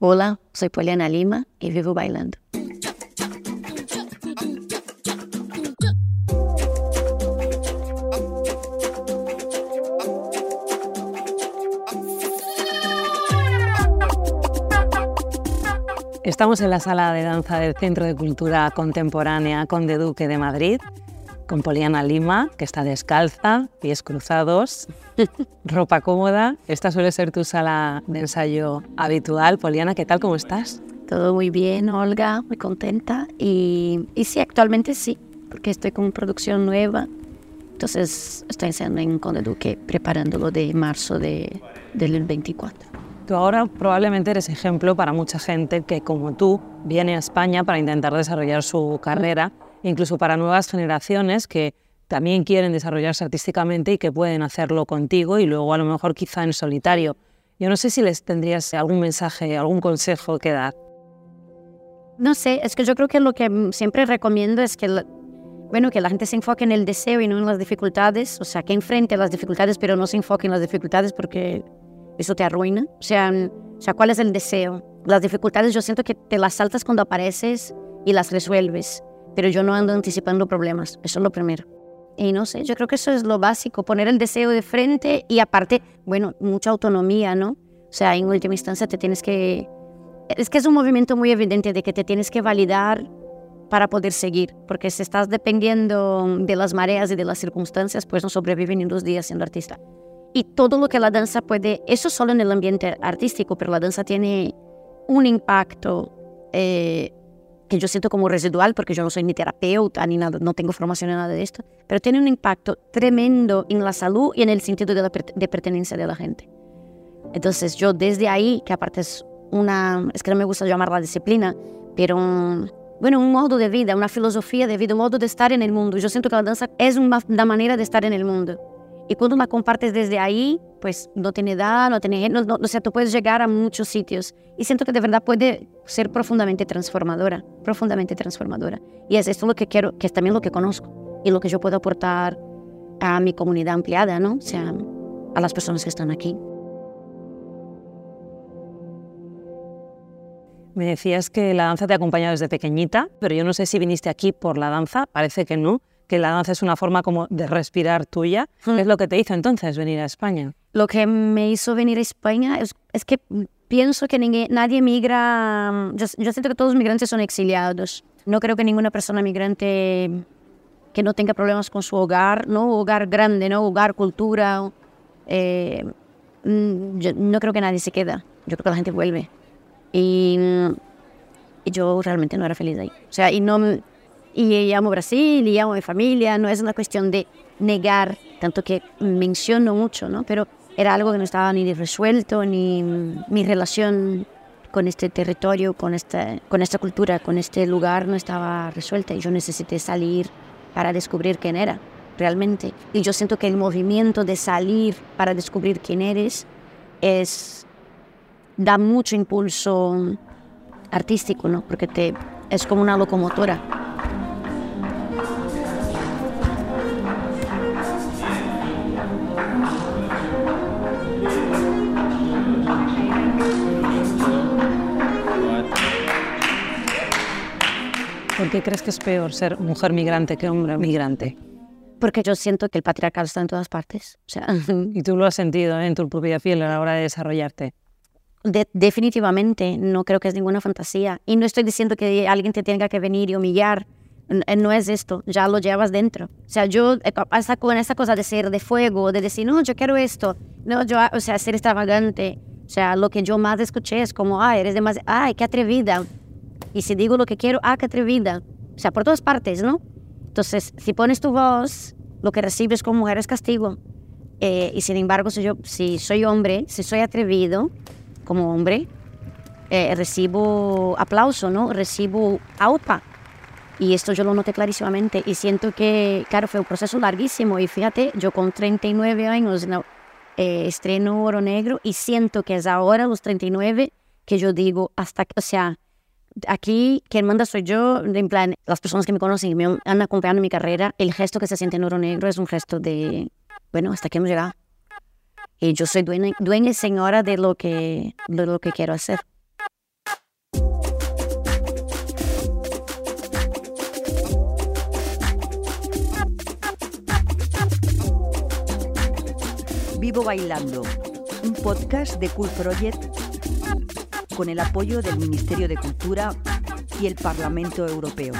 Hola, soy Poliana Lima y vivo bailando. Estamos en la sala de danza del Centro de Cultura Contemporánea Conde Duque de Madrid con Poliana Lima, que está descalza, pies cruzados, ropa cómoda. Esta suele ser tu sala de ensayo habitual. Poliana, ¿qué tal? ¿Cómo estás? Todo muy bien, Olga, muy contenta. Y, y sí, actualmente sí, porque estoy con producción nueva. Entonces estoy ensayando en Conde Duque, preparándolo de marzo de, del 24. Tú ahora probablemente eres ejemplo para mucha gente que, como tú, viene a España para intentar desarrollar su carrera, incluso para nuevas generaciones que también quieren desarrollarse artísticamente y que pueden hacerlo contigo y luego a lo mejor quizá en solitario. Yo no sé si les tendrías algún mensaje, algún consejo que dar. No sé, es que yo creo que lo que siempre recomiendo es que, bueno, que la gente se enfoque en el deseo y no en las dificultades, o sea, que enfrente las dificultades, pero no se enfoque en las dificultades porque eso te arruina. O sea, o sea, ¿cuál es el deseo? Las dificultades yo siento que te las saltas cuando apareces y las resuelves, pero yo no ando anticipando problemas, eso es lo primero. Y no sé, yo creo que eso es lo básico, poner el deseo de frente y aparte, bueno, mucha autonomía, ¿no? O sea, en última instancia te tienes que... Es que es un movimiento muy evidente de que te tienes que validar para poder seguir, porque si estás dependiendo de las mareas y de las circunstancias, pues no sobreviven en dos días siendo artista y todo lo que la danza puede, eso solo en el ambiente artístico, pero la danza tiene un impacto eh, que yo siento como residual, porque yo no soy ni terapeuta ni nada, no tengo formación en nada de esto, pero tiene un impacto tremendo en la salud y en el sentido de, la de pertenencia de la gente. Entonces yo desde ahí, que aparte es una, es que no me gusta llamar la disciplina, pero bueno, un modo de vida, una filosofía de vida, un modo de estar en el mundo. Yo siento que la danza es una, una manera de estar en el mundo. Y cuando la compartes desde ahí, pues no tiene edad, no tiene... No, o sea, tú puedes llegar a muchos sitios. Y siento que de verdad puede ser profundamente transformadora, profundamente transformadora. Y es esto lo que quiero, que es también lo que conozco y lo que yo puedo aportar a mi comunidad ampliada, ¿no? O sea, a las personas que están aquí. Me decías que la danza te ha acompañado desde pequeñita, pero yo no sé si viniste aquí por la danza, parece que no que la danza es una forma como de respirar tuya. ¿Qué es lo que te hizo entonces venir a España? Lo que me hizo venir a España es, es que pienso que nadie migra, yo, siento que todos los migrantes son exiliados. No creo que ninguna persona migrante que no tenga problemas con su hogar, ¿no? Hogar grande, ¿no? Hogar, cultura. Eh, mm, yo no creo que nadie se queda. Yo creo que la gente vuelve. Y, y yo realmente no era feliz ahí. O sea, y no y amo Brasil y amo mi familia, no es una cuestión de negar, tanto que menciono mucho, ¿no? Pero era algo que no estaba ni resuelto, ni mi relación con este territorio, con esta, con esta cultura, con este lugar no estaba resuelta y yo necesité salir para descubrir quién era realmente. Y yo siento que el movimiento de salir para descubrir quién eres es da mucho impulso artístico, ¿no? Porque te es como una locomotora. ¿Por qué crees que es peor ser mujer migrante que hombre migrante? Porque yo siento que el patriarcado está en todas partes. O sea, y tú lo has sentido en tu propia piel a la hora de desarrollarte. definitivamente, no creo que es ninguna fantasía. Y no estoy diciendo que alguien te tenga que venir y humillar. Eh, no es esto, ya lo llevas dentro. O sea, yo, eh, con esa cosa de ser de fuego, de decir, no, yo quiero esto, no, yo, o sea, ser extravagante. O sea, lo que yo más escuché es como, ay, eres demasiado, ay, qué atrevida. Y si digo lo que quiero, ah, qué atrevida. O sea, por todas partes, ¿no? Entonces, si pones tu voz, lo que recibes como mujer es castigo. Eh, y sin embargo, si, yo, si soy hombre, si soy atrevido como hombre, eh, recibo aplauso, ¿no? Recibo aupa. Y esto yo lo noté clarísimamente y siento que, claro, fue un proceso larguísimo. Y fíjate, yo con 39 años eh, estreno Oro Negro y siento que es ahora, los 39, que yo digo, hasta, o sea, aquí quien manda soy yo, en plan, las personas que me conocen y me han acompañado en mi carrera, el gesto que se siente en oro negro es un gesto de, bueno, hasta aquí hemos llegado. Y yo soy dueña, dueña y señora de lo, que, de lo que quiero hacer. Vivo Bailando, un podcast de Cool Project con el apoyo del Ministerio de Cultura y el Parlamento Europeo.